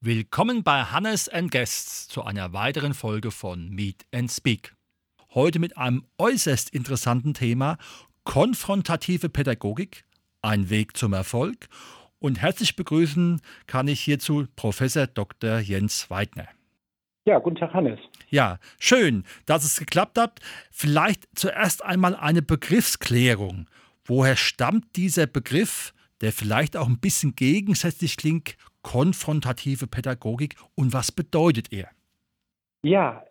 Willkommen bei Hannes and Guests zu einer weiteren Folge von Meet and Speak. Heute mit einem äußerst interessanten Thema konfrontative Pädagogik, ein Weg zum Erfolg und herzlich begrüßen kann ich hierzu Professor Dr. Jens Weidner. Ja, guten Tag, Hannes. Ja, schön, dass es geklappt hat. Vielleicht zuerst einmal eine Begriffsklärung. Woher stammt dieser Begriff, der vielleicht auch ein bisschen gegensätzlich klingt, konfrontative Pädagogik und was bedeutet er? Ja,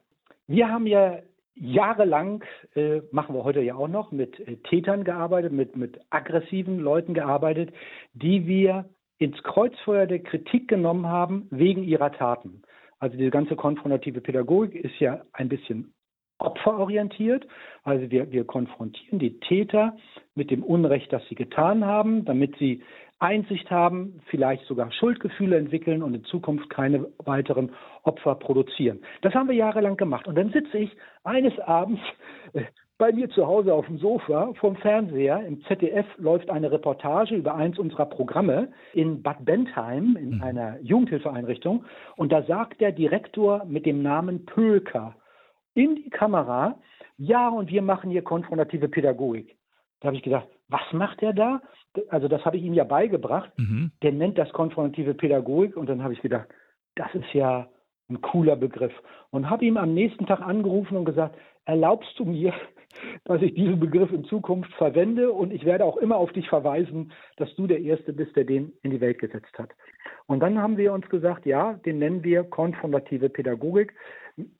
wir haben ja jahrelang, äh, machen wir heute ja auch noch, mit äh, Tätern gearbeitet, mit, mit aggressiven Leuten gearbeitet, die wir ins Kreuzfeuer der Kritik genommen haben wegen ihrer Taten. Also diese ganze konfrontative Pädagogik ist ja ein bisschen opferorientiert. Also wir, wir konfrontieren die Täter mit dem Unrecht, das sie getan haben, damit sie Einsicht haben, vielleicht sogar Schuldgefühle entwickeln und in Zukunft keine weiteren Opfer produzieren. Das haben wir jahrelang gemacht. Und dann sitze ich eines Abends äh, bei mir zu Hause auf dem Sofa vom Fernseher. Im ZDF läuft eine Reportage über eins unserer Programme in Bad Bentheim, in mhm. einer Jugendhilfeeinrichtung. Und da sagt der Direktor mit dem Namen Pölker in die Kamera, ja, und wir machen hier konfrontative Pädagogik. Da habe ich gedacht, was macht er da? Also das habe ich ihm ja beigebracht. Mhm. Der nennt das konfrontative Pädagogik und dann habe ich gedacht, das ist ja ein cooler Begriff. Und habe ihm am nächsten Tag angerufen und gesagt, erlaubst du mir, dass ich diesen Begriff in Zukunft verwende und ich werde auch immer auf dich verweisen, dass du der Erste bist, der den in die Welt gesetzt hat. Und dann haben wir uns gesagt, ja, den nennen wir konfrontative Pädagogik.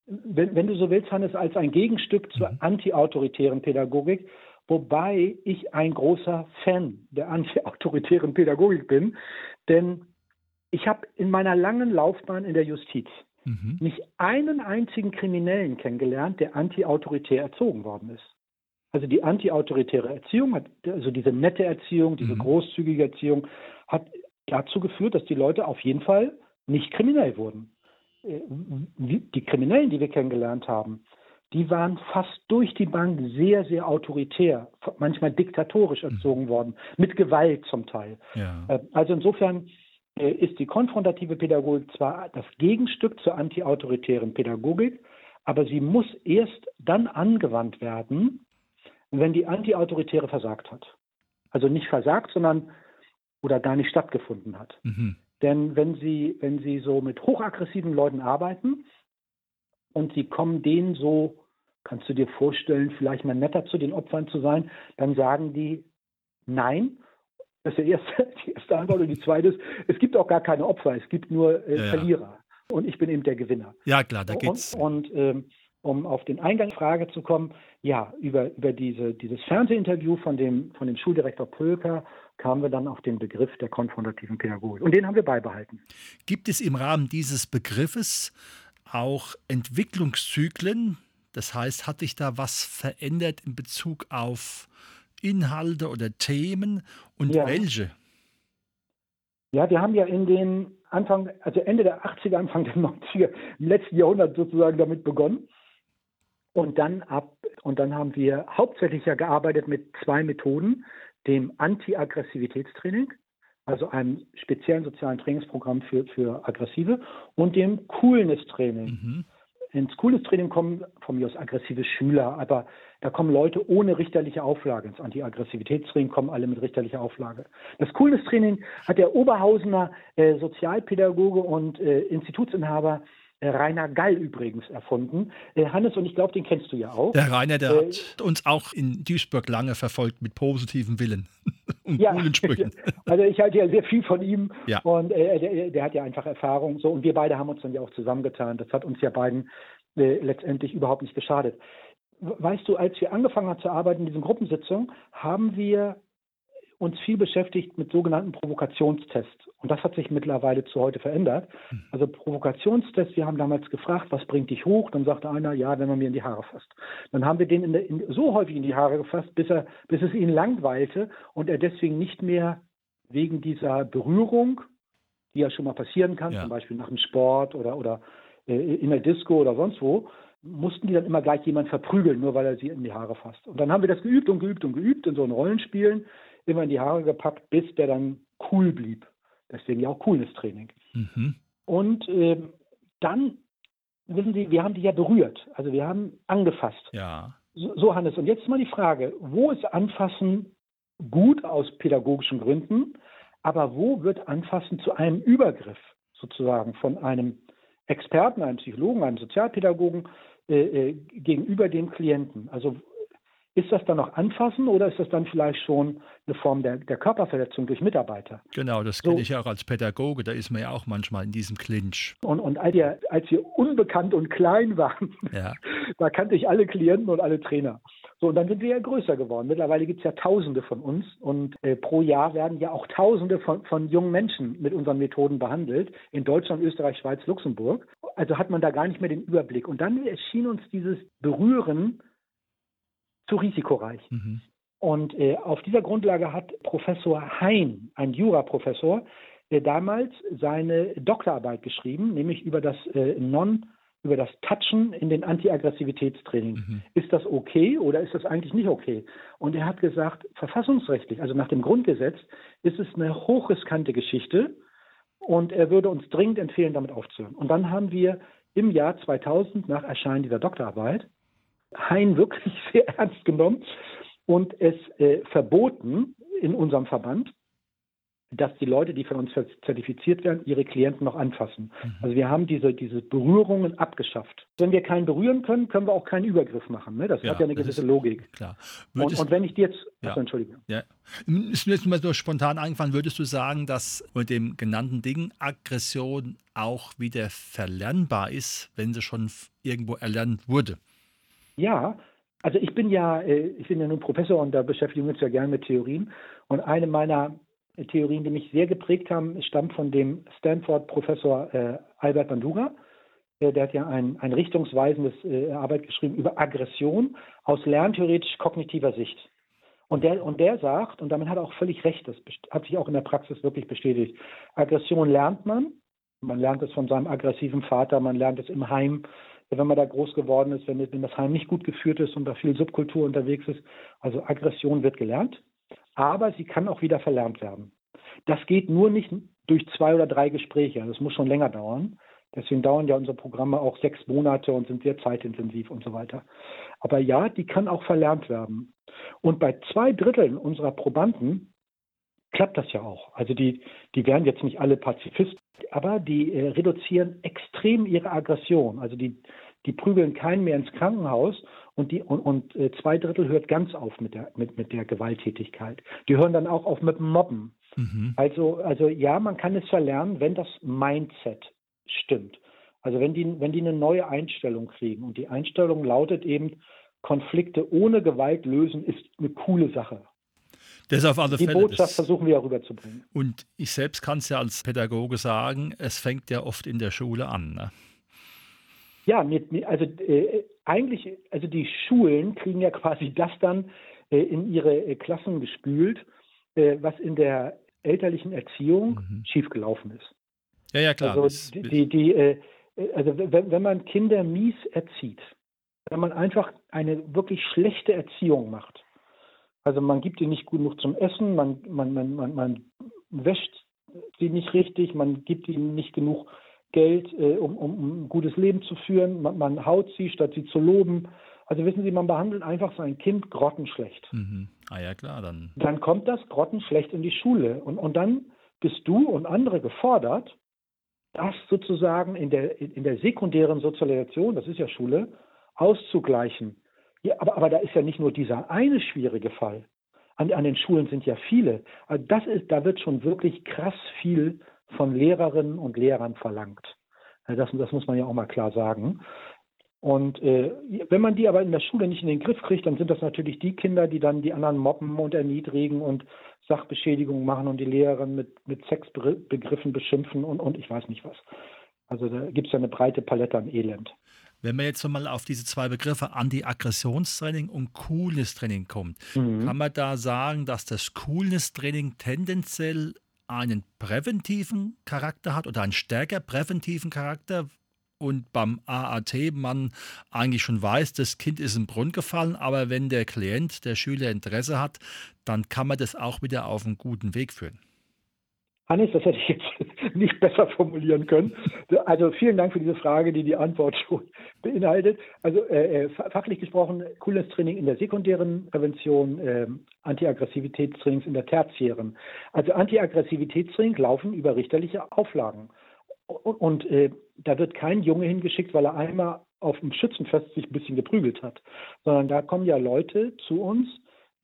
Wenn, wenn du so willst, Hannes, als ein Gegenstück zur mhm. antiautoritären Pädagogik, wobei ich ein großer Fan der antiautoritären Pädagogik bin, denn ich habe in meiner langen Laufbahn in der Justiz mhm. nicht einen einzigen Kriminellen kennengelernt, der antiautoritär erzogen worden ist. Also die antiautoritäre Erziehung, hat, also diese nette Erziehung, diese mhm. großzügige Erziehung, hat dazu geführt, dass die Leute auf jeden Fall nicht kriminell wurden. Äh, die Kriminellen, die wir kennengelernt haben, die waren fast durch die Bank sehr, sehr autoritär, manchmal diktatorisch mhm. erzogen mhm. worden, mit Gewalt zum Teil. Ja. Äh, also insofern äh, ist die konfrontative Pädagogik zwar das Gegenstück zur antiautoritären Pädagogik, aber sie muss erst dann angewandt werden, wenn die antiautoritäre versagt hat. Also nicht versagt, sondern oder gar nicht stattgefunden hat. Mhm. Denn wenn Sie, wenn Sie so mit hochaggressiven Leuten arbeiten und Sie kommen denen so Kannst du dir vorstellen, vielleicht mal netter zu den Opfern zu sein? Dann sagen die nein. Das ist die erste, die erste Antwort. Und die zweite ist, es gibt auch gar keine Opfer, es gibt nur äh, ja, Verlierer. Ja. Und ich bin eben der Gewinner. Ja, klar, da geht's. Und, und ähm, um auf den Eingangsfrage zu kommen, ja, über, über diese, dieses Fernsehinterview von dem, von dem Schuldirektor Pölker kamen wir dann auf den Begriff der konfrontativen Pädagogik. Und den haben wir beibehalten. Gibt es im Rahmen dieses Begriffes auch Entwicklungszyklen, das heißt, hat sich da was verändert in Bezug auf Inhalte oder Themen und ja. welche? Ja, wir haben ja in den Anfang, also Ende der 80er, Anfang der 90er, im letzten Jahrhundert sozusagen damit begonnen. Und dann ab, und dann haben wir hauptsächlich ja gearbeitet mit zwei Methoden, dem Anti-Aggressivitätstraining, also einem speziellen sozialen Trainingsprogramm für, für Aggressive, und dem Coolness-Training. Mhm ins Coolness-Training kommen von mir aus aggressive Schüler, aber da kommen Leute ohne richterliche Auflage. Ins Anti-Aggressivitätstraining kommen alle mit richterlicher Auflage. Das Coolness-Training hat der Oberhausener äh, Sozialpädagoge und äh, Institutsinhaber äh, Rainer Gall übrigens erfunden. Äh, Hannes, und ich glaube, den kennst du ja auch. Der Rainer, der äh, hat uns auch in Duisburg lange verfolgt mit positivem Willen und ja, coolen Sprüchen. Also ich halte ja sehr viel von ihm ja. und äh, der, der, hat ja einfach Erfahrung. So, und wir beide haben uns dann ja auch zusammengetan. Das hat uns ja beiden äh, letztendlich überhaupt nicht geschadet. Weißt du, als wir angefangen haben zu arbeiten in diesen Gruppensitzungen, haben wir uns viel beschäftigt mit sogenannten Provokationstests. Und das hat sich mittlerweile zu heute verändert. Hm. Also Provokationstests, wir haben damals gefragt, was bringt dich hoch? Dann sagte einer, ja, wenn man mir in die Haare fasst. Dann haben wir den in der, in, so häufig in die Haare gefasst, bis, er, bis es ihn langweilte und er deswegen nicht mehr wegen dieser Berührung, die ja schon mal passieren kann, ja. zum Beispiel nach dem Sport oder, oder äh, in der Disco oder sonst wo, mussten die dann immer gleich jemand verprügeln, nur weil er sie in die Haare fasst. Und dann haben wir das geübt und geübt und geübt in so einen Rollenspielen, immer in die Haare gepackt, bis der dann cool blieb. Deswegen ja auch Coolness-Training. Mhm. Und äh, dann, wissen Sie, wir haben die ja berührt. Also wir haben angefasst. Ja. So, so Hannes. Und jetzt mal die Frage, wo ist Anfassen gut aus pädagogischen Gründen, aber wo wird Anfassen zu einem Übergriff sozusagen von einem Experten, einem Psychologen, einem Sozialpädagogen äh, äh, gegenüber dem Klienten? Also ist das dann noch Anfassen oder ist das dann vielleicht schon eine Form der, der Körperverletzung durch Mitarbeiter? Genau, das kenne so. ich ja auch als Pädagoge, da ist man ja auch manchmal in diesem Clinch. Und, und als, wir, als wir unbekannt und klein waren, ja. da kannte ich alle Klienten und alle Trainer. So, und dann sind wir ja größer geworden. Mittlerweile gibt es ja Tausende von uns und äh, pro Jahr werden ja auch Tausende von, von jungen Menschen mit unseren Methoden behandelt. In Deutschland, Österreich, Schweiz, Luxemburg. Also hat man da gar nicht mehr den Überblick. Und dann erschien uns dieses Berühren zu risikoreich. Mhm. Und äh, auf dieser Grundlage hat Professor Hein, ein Juraprofessor, äh, damals seine Doktorarbeit geschrieben, nämlich über das äh, Non- über das Touchen in den Antiaggressivitätstraining. Mhm. Ist das okay oder ist das eigentlich nicht okay? Und er hat gesagt, verfassungsrechtlich, also nach dem Grundgesetz, ist es eine hochriskante Geschichte und er würde uns dringend empfehlen, damit aufzuhören. Und dann haben wir im Jahr 2000 nach Erscheinen dieser Doktorarbeit Hein wirklich sehr ernst genommen und es äh, verboten in unserem Verband, dass die Leute, die von uns zertifiziert werden, ihre Klienten noch anfassen. Mhm. Also wir haben diese, diese Berührungen abgeschafft. Wenn wir keinen berühren können, können wir auch keinen Übergriff machen. Ne? Das ja, hat ja eine gewisse ist, Logik. Klar. Und, und, wenn ich dir jetzt, ja. achso, Entschuldigung. Ja. Ist mir jetzt mal so spontan eingefallen, würdest du sagen, dass mit dem genannten Ding Aggression auch wieder verlernbar ist, wenn sie schon irgendwo erlernt wurde? Ja, also ich bin ja, äh, ich bin ja nun Professor und da beschäftigen wir uns ja gerne mit Theorien. Und eine meiner Theorien, die mich sehr geprägt haben, stammt von dem Stanford-Professor äh, Albert Bandura. Äh, der hat ja ein, ein richtungsweisendes äh, Arbeit geschrieben über Aggression aus lerntheoretisch-kognitiver Sicht. Und der, und der sagt, und damit hat er auch völlig recht, das hat sich auch in der Praxis wirklich bestätigt, Aggression lernt man. Man lernt es von seinem aggressiven Vater, man lernt es im Heim, wenn man da groß geworden ist, wenn, wenn das Heim nicht gut geführt ist und da viel Subkultur unterwegs ist. Also Aggression wird gelernt, aber sie kann auch wieder verlernt werden. Das geht nur nicht durch zwei oder drei Gespräche. Das muss schon länger dauern. Deswegen dauern ja unsere Programme auch sechs Monate und sind sehr zeitintensiv und so weiter. Aber ja, die kann auch verlernt werden. Und bei zwei Dritteln unserer Probanden klappt das ja auch. Also die, die werden jetzt nicht alle Pazifisten, aber die äh, reduzieren extrem ihre Aggression. Also die, die prügeln keinen mehr ins Krankenhaus und, die, und, und äh, zwei Drittel hört ganz auf mit der, mit, mit der Gewalttätigkeit. Die hören dann auch auf mit dem Mobben. Mhm. Also, also ja, man kann es verlernen, wenn das Mindset stimmt. Also wenn die, wenn die eine neue Einstellung kriegen und die Einstellung lautet eben, Konflikte ohne Gewalt lösen ist eine coole Sache. Das auf alle die Fälle. Botschaft das, versuchen wir ja rüberzubringen. Und ich selbst kann es ja als Pädagoge sagen, es fängt ja oft in der Schule an. Ne? Ja, mit, also äh, eigentlich, also die Schulen kriegen ja quasi das dann äh, in ihre äh, Klassen gespült, äh, was in der elterlichen Erziehung mhm. schiefgelaufen ist. Ja, ja, klar. Also, die, die, die äh, also wenn, wenn man Kinder mies erzieht, wenn man einfach eine wirklich schlechte Erziehung macht, also man gibt ihnen nicht genug zum Essen, man, man, man, man, man wäscht sie nicht richtig, man gibt ihnen nicht genug Geld, äh, um, um, ein gutes Leben zu führen. Man, man, haut sie, statt sie zu loben. Also wissen Sie, man behandelt einfach sein Kind grottenschlecht. Mhm. Ah ja, klar, dann. Dann kommt das grottenschlecht in die Schule. Und, und dann bist du und andere gefordert, das sozusagen in der, in der sekundären Sozialisation, das ist ja Schule, auszugleichen. Ja, aber, aber da ist ja nicht nur dieser eine schwierige Fall. An, an den Schulen sind ja viele. Also das ist, da wird schon wirklich krass viel von Lehrerinnen und Lehrern verlangt. Das, das muss man ja auch mal klar sagen. Und äh, wenn man die aber in der Schule nicht in den Griff kriegt, dann sind das natürlich die Kinder, die dann die anderen mobben und erniedrigen und Sachbeschädigungen machen und die Lehrerin mit, mit Sexbegriffen beschimpfen und, und ich weiß nicht was. Also da gibt es ja eine breite Palette an Elend. Wenn man jetzt mal auf diese zwei Begriffe Anti-Aggressionstraining und Coolness-Training kommt, mhm. kann man da sagen, dass das Coolness-Training tendenziell einen präventiven Charakter hat oder einen stärker präventiven Charakter, und beim AAT man eigentlich schon weiß, das Kind ist im Brunnen gefallen, aber wenn der Klient, der Schüler Interesse hat, dann kann man das auch wieder auf einen guten Weg führen. Hannes, das hätte ich jetzt nicht besser formulieren können. Also vielen Dank für diese Frage, die die Antwort schon beinhaltet. Also äh, äh fachlich gesprochen, cooles Training in der sekundären Prävention, äh, Antiaggressivitätstrainings in der tertiären. Also Antiaggressivitätstraining laufen über richterliche Auflagen. Und, und äh, da wird kein Junge hingeschickt, weil er einmal auf dem Schützenfest sich ein bisschen geprügelt hat, sondern da kommen ja Leute zu uns,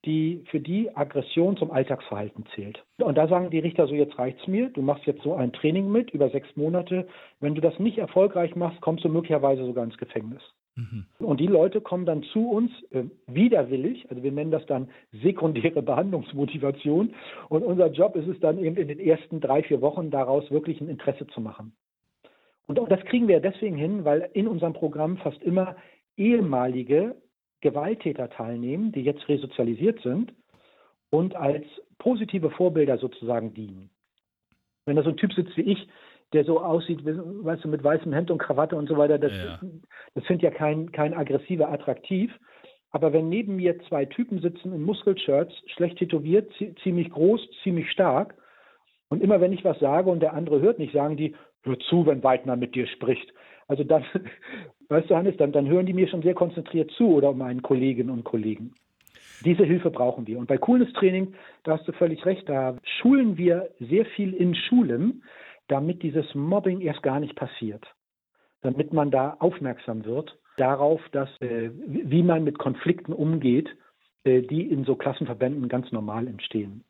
die für die Aggression zum Alltagsverhalten zählt. Und da sagen die Richter so, jetzt reicht's mir, du machst jetzt so ein Training mit über sechs Monate. Wenn du das nicht erfolgreich machst, kommst du möglicherweise sogar ins Gefängnis. Mhm. Und die Leute kommen dann zu uns äh, widerwillig, also wir nennen das dann sekundäre Behandlungsmotivation. Und unser Job ist es dann eben in den ersten drei, vier Wochen daraus wirklich ein Interesse zu machen. Und das kriegen wir deswegen hin, weil in unserem Programm fast immer ehemalige Gewalttäter teilnehmen, die jetzt resozialisiert sind und als positive Vorbilder sozusagen dienen. Wenn da so ein Typ sitzt wie ich, der so aussieht, weißt du, mit weißem Hemd und Krawatte und so weiter, das, ja. das findet ja kein, kein aggressiver attraktiv. Aber wenn neben mir zwei Typen sitzen in Muskelshirts, schlecht tätowiert, ziemlich groß, ziemlich stark, und immer wenn ich was sage und der andere hört nicht, sagen die, hör zu, wenn Weidner mit dir spricht. Also dann, weißt du, Hannes, dann, dann hören die mir schon sehr konzentriert zu oder meinen Kolleginnen und Kollegen. Diese Hilfe brauchen wir. Und bei Coolness Training, da hast du völlig recht, da schulen wir sehr viel in Schulen, damit dieses Mobbing erst gar nicht passiert. Damit man da aufmerksam wird darauf, dass, äh, wie man mit Konflikten umgeht, äh, die in so Klassenverbänden ganz normal entstehen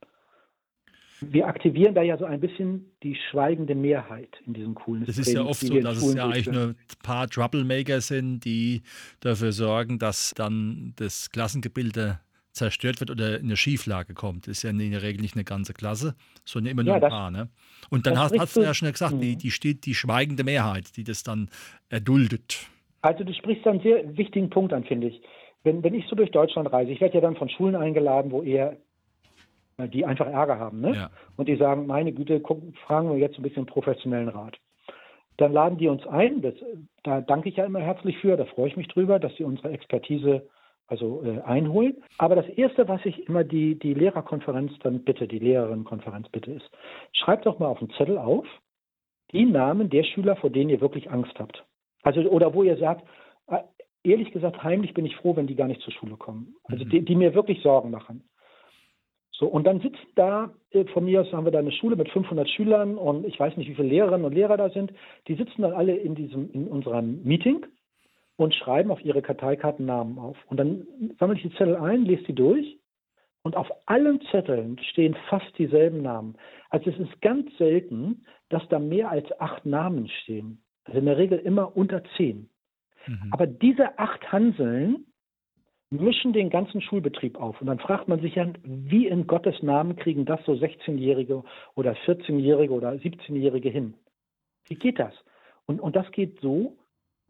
wir aktivieren da ja so ein bisschen die schweigende Mehrheit in diesem coolen Das ist ja oft so, dass es ja eigentlich nur ein paar Troublemaker sind, die dafür sorgen, dass dann das Klassengebilde zerstört wird oder in eine Schieflage kommt. Das ist ja in der Regel nicht eine ganze Klasse, sondern immer nur ja, ein paar. Ne? Und dann hast, hast du ja schon gesagt, die, mhm. die steht die schweigende Mehrheit, die das dann erduldet. Also du sprichst einen sehr wichtigen Punkt an, finde ich. Wenn, wenn ich so durch Deutschland reise, ich werde ja dann von Schulen eingeladen, wo eher die einfach Ärger haben. Ne? Ja. Und die sagen, meine Güte, gucken, fragen wir jetzt ein bisschen professionellen Rat. Dann laden die uns ein, das, da danke ich ja immer herzlich für, da freue ich mich drüber, dass sie unsere Expertise also äh, einholen. Aber das Erste, was ich immer die, die Lehrerkonferenz dann bitte, die Lehrerinnenkonferenz bitte ist, schreibt doch mal auf den Zettel auf, die Namen der Schüler, vor denen ihr wirklich Angst habt. Also, oder wo ihr sagt, äh, ehrlich gesagt, heimlich bin ich froh, wenn die gar nicht zur Schule kommen. Also mhm. die, die mir wirklich Sorgen machen. So, und dann sitzen da, äh, von mir aus haben wir da eine Schule mit 500 Schülern und ich weiß nicht, wie viele Lehrerinnen und Lehrer da sind. Die sitzen dann alle in diesem, in unserem Meeting und schreiben auf ihre Karteikarten Namen auf. Und dann sammle ich die Zettel ein, lese die durch und auf allen Zetteln stehen fast dieselben Namen. Also es ist ganz selten, dass da mehr als acht Namen stehen. Also in der Regel immer unter zehn. Mhm. Aber diese acht Hanseln mischen den ganzen Schulbetrieb auf. Und dann fragt man sich ja, wie in Gottes Namen kriegen das so 16-Jährige oder 14-Jährige oder 17-Jährige hin? Wie geht das? Und, und das geht so,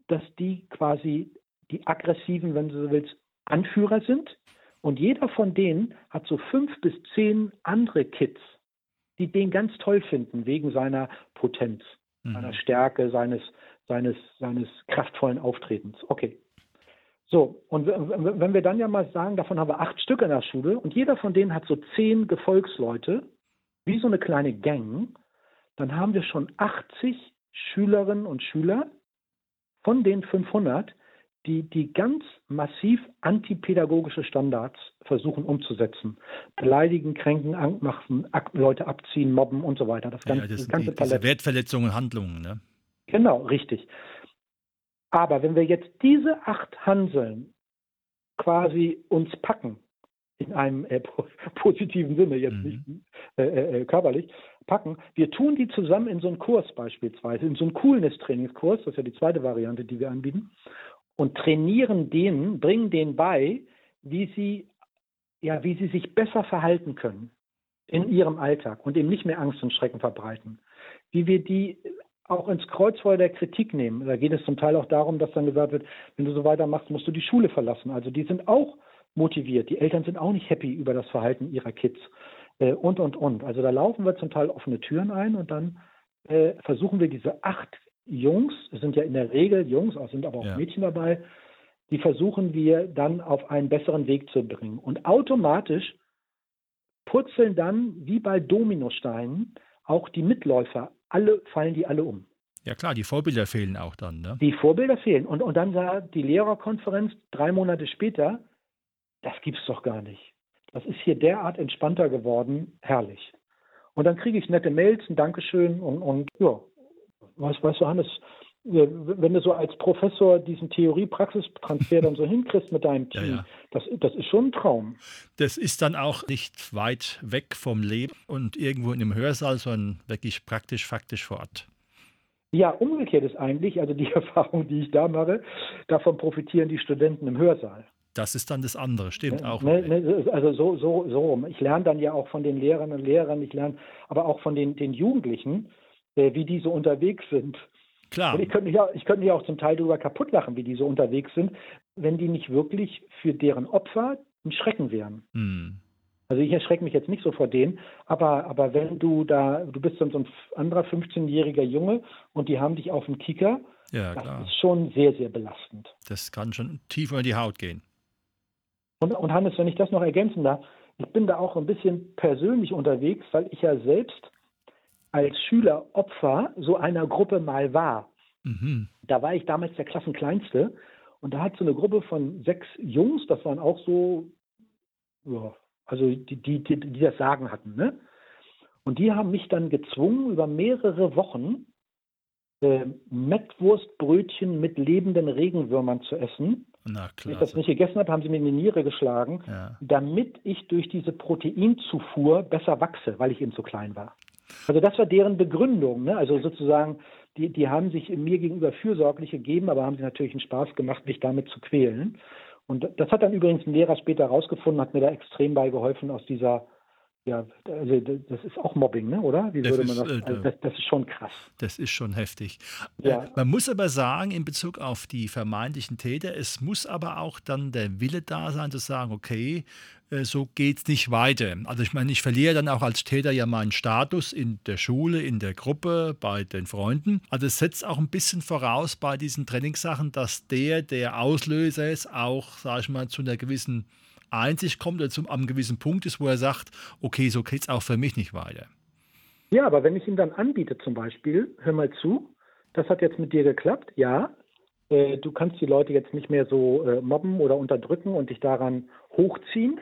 dass die quasi die aggressiven, wenn du so willst, Anführer sind. Und jeder von denen hat so fünf bis zehn andere Kids, die den ganz toll finden, wegen seiner Potenz, mhm. seiner Stärke, seines, seines, seines kraftvollen Auftretens. Okay, so, und wenn wir dann ja mal sagen, davon haben wir acht Stück in der Schule und jeder von denen hat so zehn Gefolgsleute, wie so eine kleine Gang, dann haben wir schon 80 Schülerinnen und Schüler von den 500, die die ganz massiv antipädagogische Standards versuchen umzusetzen. Beleidigen, kränken, machen, Leute abziehen, mobben und so weiter. Das ganze, ja, das, das ganze die, diese Wertverletzungen, Handlungen. Ne? Genau, richtig. Aber wenn wir jetzt diese acht Hanseln quasi uns packen, in einem äh, positiven Sinne, jetzt mhm. nicht äh, äh, äh, körperlich, packen, wir tun die zusammen in so einen Kurs beispielsweise, in so einen Coolness-Trainingskurs, das ist ja die zweite Variante, die wir anbieten. und trainieren denen, bringen denen bei, wie sie, ja, wie sie sich besser verhalten können in ihrem Alltag und eben nicht mehr Angst und Schrecken verbreiten. Wie wir die auch ins Kreuzfeuer der Kritik nehmen. Da geht es zum Teil auch darum, dass dann gesagt wird, wenn du so weitermachst, musst du die Schule verlassen. Also die sind auch motiviert. Die Eltern sind auch nicht happy über das Verhalten ihrer Kids äh, und, und, und. Also da laufen wir zum Teil offene Türen ein und dann äh, versuchen wir diese acht Jungs, es sind ja in der Regel Jungs, es sind aber auch ja. Mädchen dabei, die versuchen wir dann auf einen besseren Weg zu bringen. Und automatisch purzeln dann wie bei Dominosteinen auch die Mitläufer, alle fallen die alle um. Ja klar, die Vorbilder fehlen auch dann. Ne? Die Vorbilder fehlen. Und, und dann sagt die Lehrerkonferenz drei Monate später, das gibt's doch gar nicht. Das ist hier derart entspannter geworden, herrlich. Und dann kriege ich nette Mails, ein Dankeschön und, und ja, weißt, weißt du, Hannes, wenn du so als Professor diesen Theorie-Praxistransfer dann so hinkriegst mit deinem Team, ja, ja. Das, das ist schon ein Traum. Das ist dann auch nicht weit weg vom Leben und irgendwo in einem Hörsaal, sondern wirklich praktisch, faktisch vor Ort. Ja, umgekehrt ist eigentlich, also die Erfahrung, die ich da mache, davon profitieren die Studenten im Hörsaal. Das ist dann das andere, stimmt auch. Ne, ne, also so, so, so. Ich lerne dann ja auch von den Lehrern und Lehrern, ich lerne aber auch von den, den Jugendlichen, äh, wie die so unterwegs sind. Klar. Und ich könnte, mich auch, ich könnte mich auch zum Teil darüber kaputt lachen, wie die so unterwegs sind, wenn die nicht wirklich für deren Opfer ein Schrecken wären. Hm. Also ich erschrecke mich jetzt nicht so vor denen, aber, aber wenn du da, du bist dann so ein anderer 15-jähriger Junge und die haben dich auf dem Kicker, ja, das klar. ist schon sehr, sehr belastend. Das kann schon tiefer in die Haut gehen. Und, und Hannes, wenn ich das noch ergänzen darf, ich bin da auch ein bisschen persönlich unterwegs, weil ich ja selbst als Schüler Opfer so einer Gruppe mal war. Mhm. Da war ich damals der Klassenkleinste und da hat so eine Gruppe von sechs Jungs, das waren auch so, ja, also die, die, die, die das Sagen hatten, ne? Und die haben mich dann gezwungen, über mehrere Wochen äh, Mettwurstbrötchen mit lebenden Regenwürmern zu essen. Na, Wenn ich das nicht gegessen habe, haben sie mir in die Niere geschlagen, ja. damit ich durch diese Proteinzufuhr besser wachse, weil ich eben so klein war. Also das war deren Begründung. Ne? Also sozusagen, die, die haben sich mir gegenüber fürsorglich gegeben, aber haben sich natürlich einen Spaß gemacht, mich damit zu quälen. Und das hat dann übrigens ein Lehrer später herausgefunden, hat mir da extrem bei geholfen aus dieser ja, also das ist auch Mobbing, ne? oder? Wie würde man das, äh, also das, das, ist schon krass. Das ist schon heftig. Ja. Äh, man muss aber sagen, in Bezug auf die vermeintlichen Täter, es muss aber auch dann der Wille da sein, zu sagen, okay, äh, so geht es nicht weiter. Also ich meine, ich verliere dann auch als Täter ja meinen Status in der Schule, in der Gruppe, bei den Freunden. Also es setzt auch ein bisschen voraus bei diesen Trainingssachen, dass der, der Auslöser ist, auch, sage ich mal, zu einer gewissen Einsicht kommt oder zum einem gewissen Punkt ist, wo er sagt, okay, so geht es auch für mich nicht weiter. Ja, aber wenn ich ihm dann anbiete zum Beispiel, hör mal zu, das hat jetzt mit dir geklappt, ja, äh, du kannst die Leute jetzt nicht mehr so äh, mobben oder unterdrücken und dich daran hochziehen.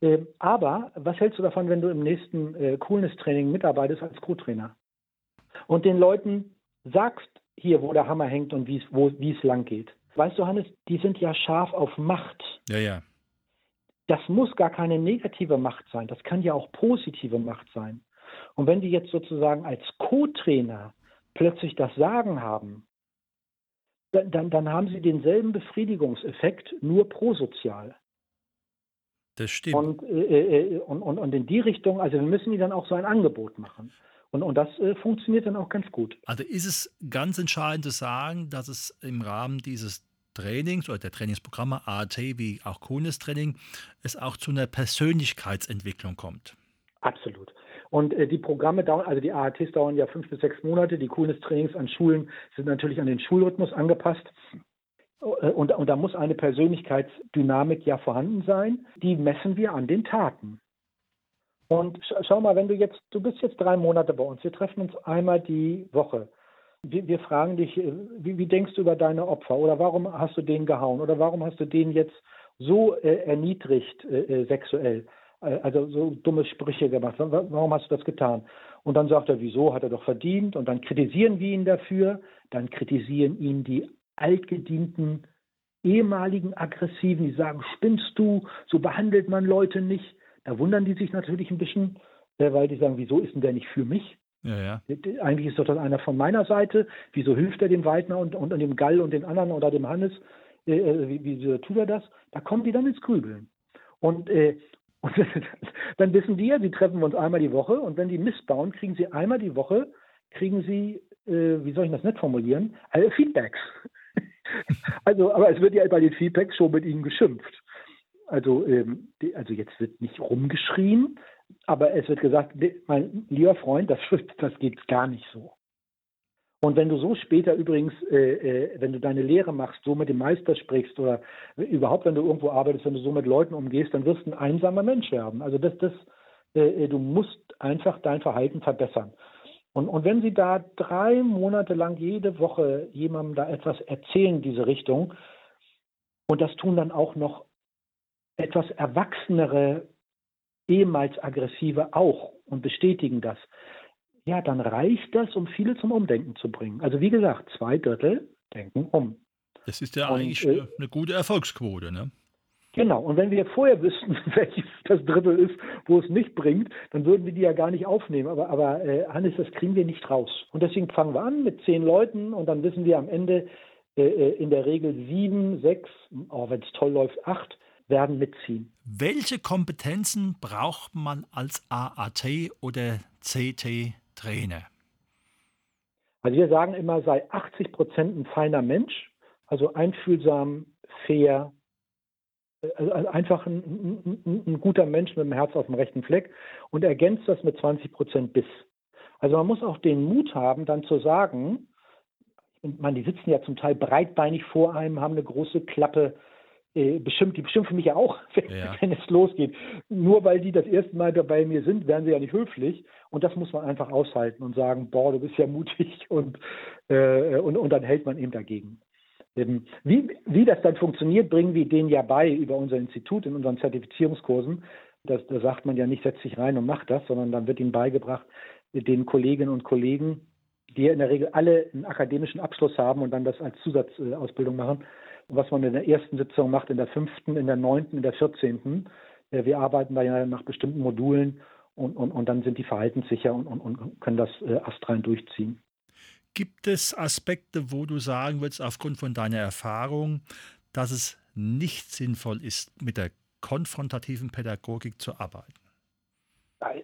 Äh, aber was hältst du davon, wenn du im nächsten äh, Coolness-Training mitarbeitest als Co-Trainer und den Leuten sagst, hier, wo der Hammer hängt und wie es lang geht? Weißt du, Hannes, die sind ja scharf auf Macht. Ja, ja. Das muss gar keine negative Macht sein, das kann ja auch positive Macht sein. Und wenn die jetzt sozusagen als Co-Trainer plötzlich das Sagen haben, dann, dann haben sie denselben Befriedigungseffekt, nur prosozial. Das stimmt. Und, äh, äh, und, und, und, in die Richtung, also wir müssen ihnen dann auch so ein Angebot machen. Und, und das äh, funktioniert dann auch ganz gut. Also ist es ganz entscheidend zu sagen, dass es im Rahmen dieses Trainings oder der Trainingsprogramme AAT wie auch Kunis-Training es auch zu einer Persönlichkeitsentwicklung kommt. Absolut. Und äh, die Programme dauern, also die AATs dauern ja fünf bis sechs Monate. Die Coolness-Trainings an Schulen sind natürlich an den Schulrhythmus angepasst. Äh, und, und da muss eine Persönlichkeitsdynamik ja vorhanden sein. Die messen wir an den Taten. Und schau mal, wenn du jetzt, du bist jetzt drei Monate bei uns, wir treffen uns einmal die Woche wir, wir fragen dich, äh, wie, wie, denkst du über deine Opfer? Oder warum hast du den gehauen? Oder warum hast du den jetzt so äh, erniedrigt äh, äh sexuell? Äh, also so dumme Sprüche gemacht. Warum hast du das getan? Und dann sagt er, wieso hat er doch verdient? Und dann kritisieren wir ihn dafür. Dann kritisieren ihn die altgedienten ehemaligen Aggressiven, die sagen, spinnst du? So behandelt man Leute nicht. Da wundern die sich natürlich ein bisschen, weil die sagen, wieso ist denn der nicht für mich? Ja, ja. Eigentlich ist doch das einer von meiner Seite. Wieso hilft er dem Weidner und, und, und dem Gall und den anderen oder dem Hannes? äh, äh wie, wie tut er das? Da kommen die dann ins Grübeln. Und, äh, und dann wissen die ja, sie treffen uns einmal die Woche und wenn die Mist bauen, kriegen sie einmal die Woche, kriegen sie, äh, wie soll ich das nicht formulieren, also Feedbacks. also, aber es wird ja bei den Feedbacks schon mit ihnen geschimpft. Also, ähm, die, also jetzt wird nicht rumgeschrien, aber es wird gesagt, mein lieber Freund, das, das geht gar nicht so. Und wenn du so später übrigens, äh, äh, wenn du deine Lehre machst, so mit dem Meister sprichst oder überhaupt, wenn du irgendwo arbeitest, wenn du so mit Leuten umgehst, dann wirst du ein einsamer Mensch werden. Also das, das, äh, äh du musst einfach dein Verhalten verbessern. Und, und wenn sie da drei Monate lang jede Woche jemandem da etwas erzählen, diese Richtung, und das tun dann auch noch etwas erwachsenere, ehemals aggressive auch und bestätigen das, ja, dann reicht das, um viele zum Umdenken zu bringen. Also wie gesagt, zwei Drittel denken um. Das ist ja und, eigentlich äh, eine gute Erfolgsquote, ne? Genau, und wenn wir vorher wüssten, welches das Drittel ist, wo es nicht bringt, dann würden wir die ja gar nicht aufnehmen. Aber, aber äh, Hannes, das kriegen wir nicht raus. Und deswegen fangen wir an mit zehn Leuten und dann wissen wir am Ende äh, äh in der Regel sieben, sechs, oh, wenn es toll läuft, acht werden mitziehen. Welche Kompetenzen braucht man als AAT oder CT-Trainer? Also wir sagen immer, sei 80 Prozent ein feiner Mensch, also einfühlsam, fair, also einfach ein, ein, ein, guter Mensch mit dem Herz auf dem rechten Fleck und ergänzt das mit 20 Prozent Biss. Also man muss auch den Mut haben, dann zu sagen, man, die sitzen ja zum Teil breitbeinig vor einem, haben eine große Klappe, äh, bestimmt, die beschimpfen mich ja auch, wenn, ja. wenn, es losgeht. Nur weil die das erste Mal bei mir sind, werden sie ja nicht höflich. Und das muss man einfach aushalten und sagen, boah, du bist ja mutig und, äh, und, und dann hält man eben dagegen. Ähm, wie, wie das dann funktioniert, bringen wir denen ja bei über unser Institut in unseren Zertifizierungskursen. Das, da sagt man ja nicht, setz dich rein und mach das, sondern dann wird ihnen beigebracht, den Kolleginnen und Kollegen, die in der Regel alle einen akademischen Abschluss haben und dann das als Zusatzausbildung machen, was man in der ersten Sitzung macht, in der fünften, in der neunten, in der vierzehnten. Äh, wir arbeiten da ja nach bestimmten Modulen und, und, und dann sind die verhaltenssicher und, und, und können das äh, astrein durchziehen. Gibt es Aspekte, wo du sagen würdest, aufgrund von deiner Erfahrung, dass es nicht sinnvoll ist, mit der konfrontativen Pädagogik zu arbeiten?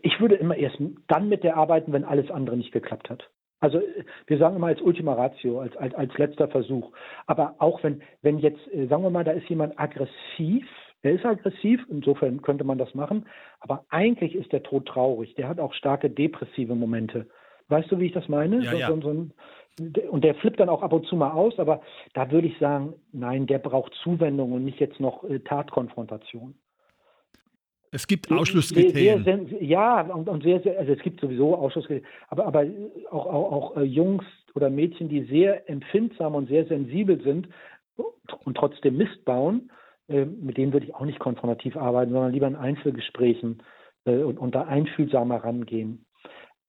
Ich würde immer erst dann mit der arbeiten, wenn alles andere nicht geklappt hat. Also wir sagen immer als Ultima Ratio, als, als, als letzter Versuch. Aber auch wenn, wenn jetzt, äh, sagen wir mal, da ist jemand aggressiv, der ist aggressiv, insofern könnte man das machen, aber eigentlich ist der Tod traurig. Der hat auch starke depressive Momente. Weißt du, wie ich das meine? Ja, so, ja. So, so ein, und der flippt dann auch ab und zu mal aus, aber da würde ich sagen, nein, der braucht Zuwendung und nicht jetzt noch äh, Tatkonfrontation. Es gibt Ausschlusskriterien. Sehr, sehr, ja, und, und, sehr, sehr, also es gibt sowieso Ausschlusskriterien, aber, aber auch, auch, auch äh, Jungs oder Mädchen, die sehr empfindsam und sehr sensibel sind und trotzdem Mist bauen, äh, mit denen würde ich auch nicht konfrontativ arbeiten, sondern lieber in Einzelgesprächen äh, und, und da einfühlsamer rangehen.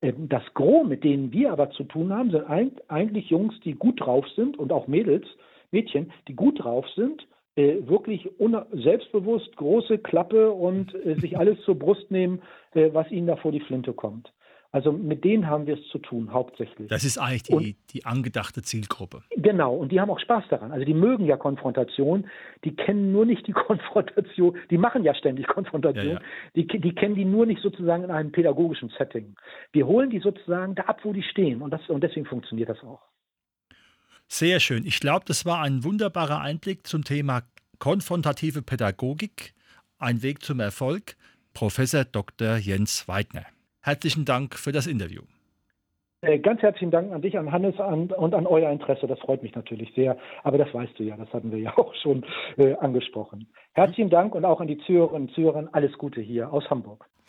Ähm, das Gros, mit denen wir aber zu tun haben, sind eigentlich Jungs, die gut drauf sind und auch Mädels, Mädchen, die gut drauf sind, wirklich selbstbewusst, große Klappe und äh, sich alles zur Brust nehmen, äh, was ihnen da vor die Flinte kommt. Also mit denen haben wir es zu tun, hauptsächlich. Das ist eigentlich die, und, die angedachte Zielgruppe. Genau, und die haben auch Spaß daran. Also die mögen ja Konfrontation, die kennen nur nicht die Konfrontation, die machen ja ständig Konfrontation, ja, ja. Die, die kennen die nur nicht sozusagen in einem pädagogischen Setting. Wir holen die sozusagen da ab, wo die stehen und, das, und deswegen funktioniert das auch. Sehr schön. Ich glaube, das war ein wunderbarer Einblick zum Thema konfrontative Pädagogik, ein Weg zum Erfolg. Professor Dr. Jens Weidner. Herzlichen Dank für das Interview. Äh, ganz herzlichen Dank an dich, an Hannes und an euer Interesse. Das freut mich natürlich sehr. Aber das weißt du ja, das hatten wir ja auch schon äh, angesprochen. Herzlichen Dank und auch an die Zuhörerinnen und Zuhörer. Alles Gute hier aus Hamburg.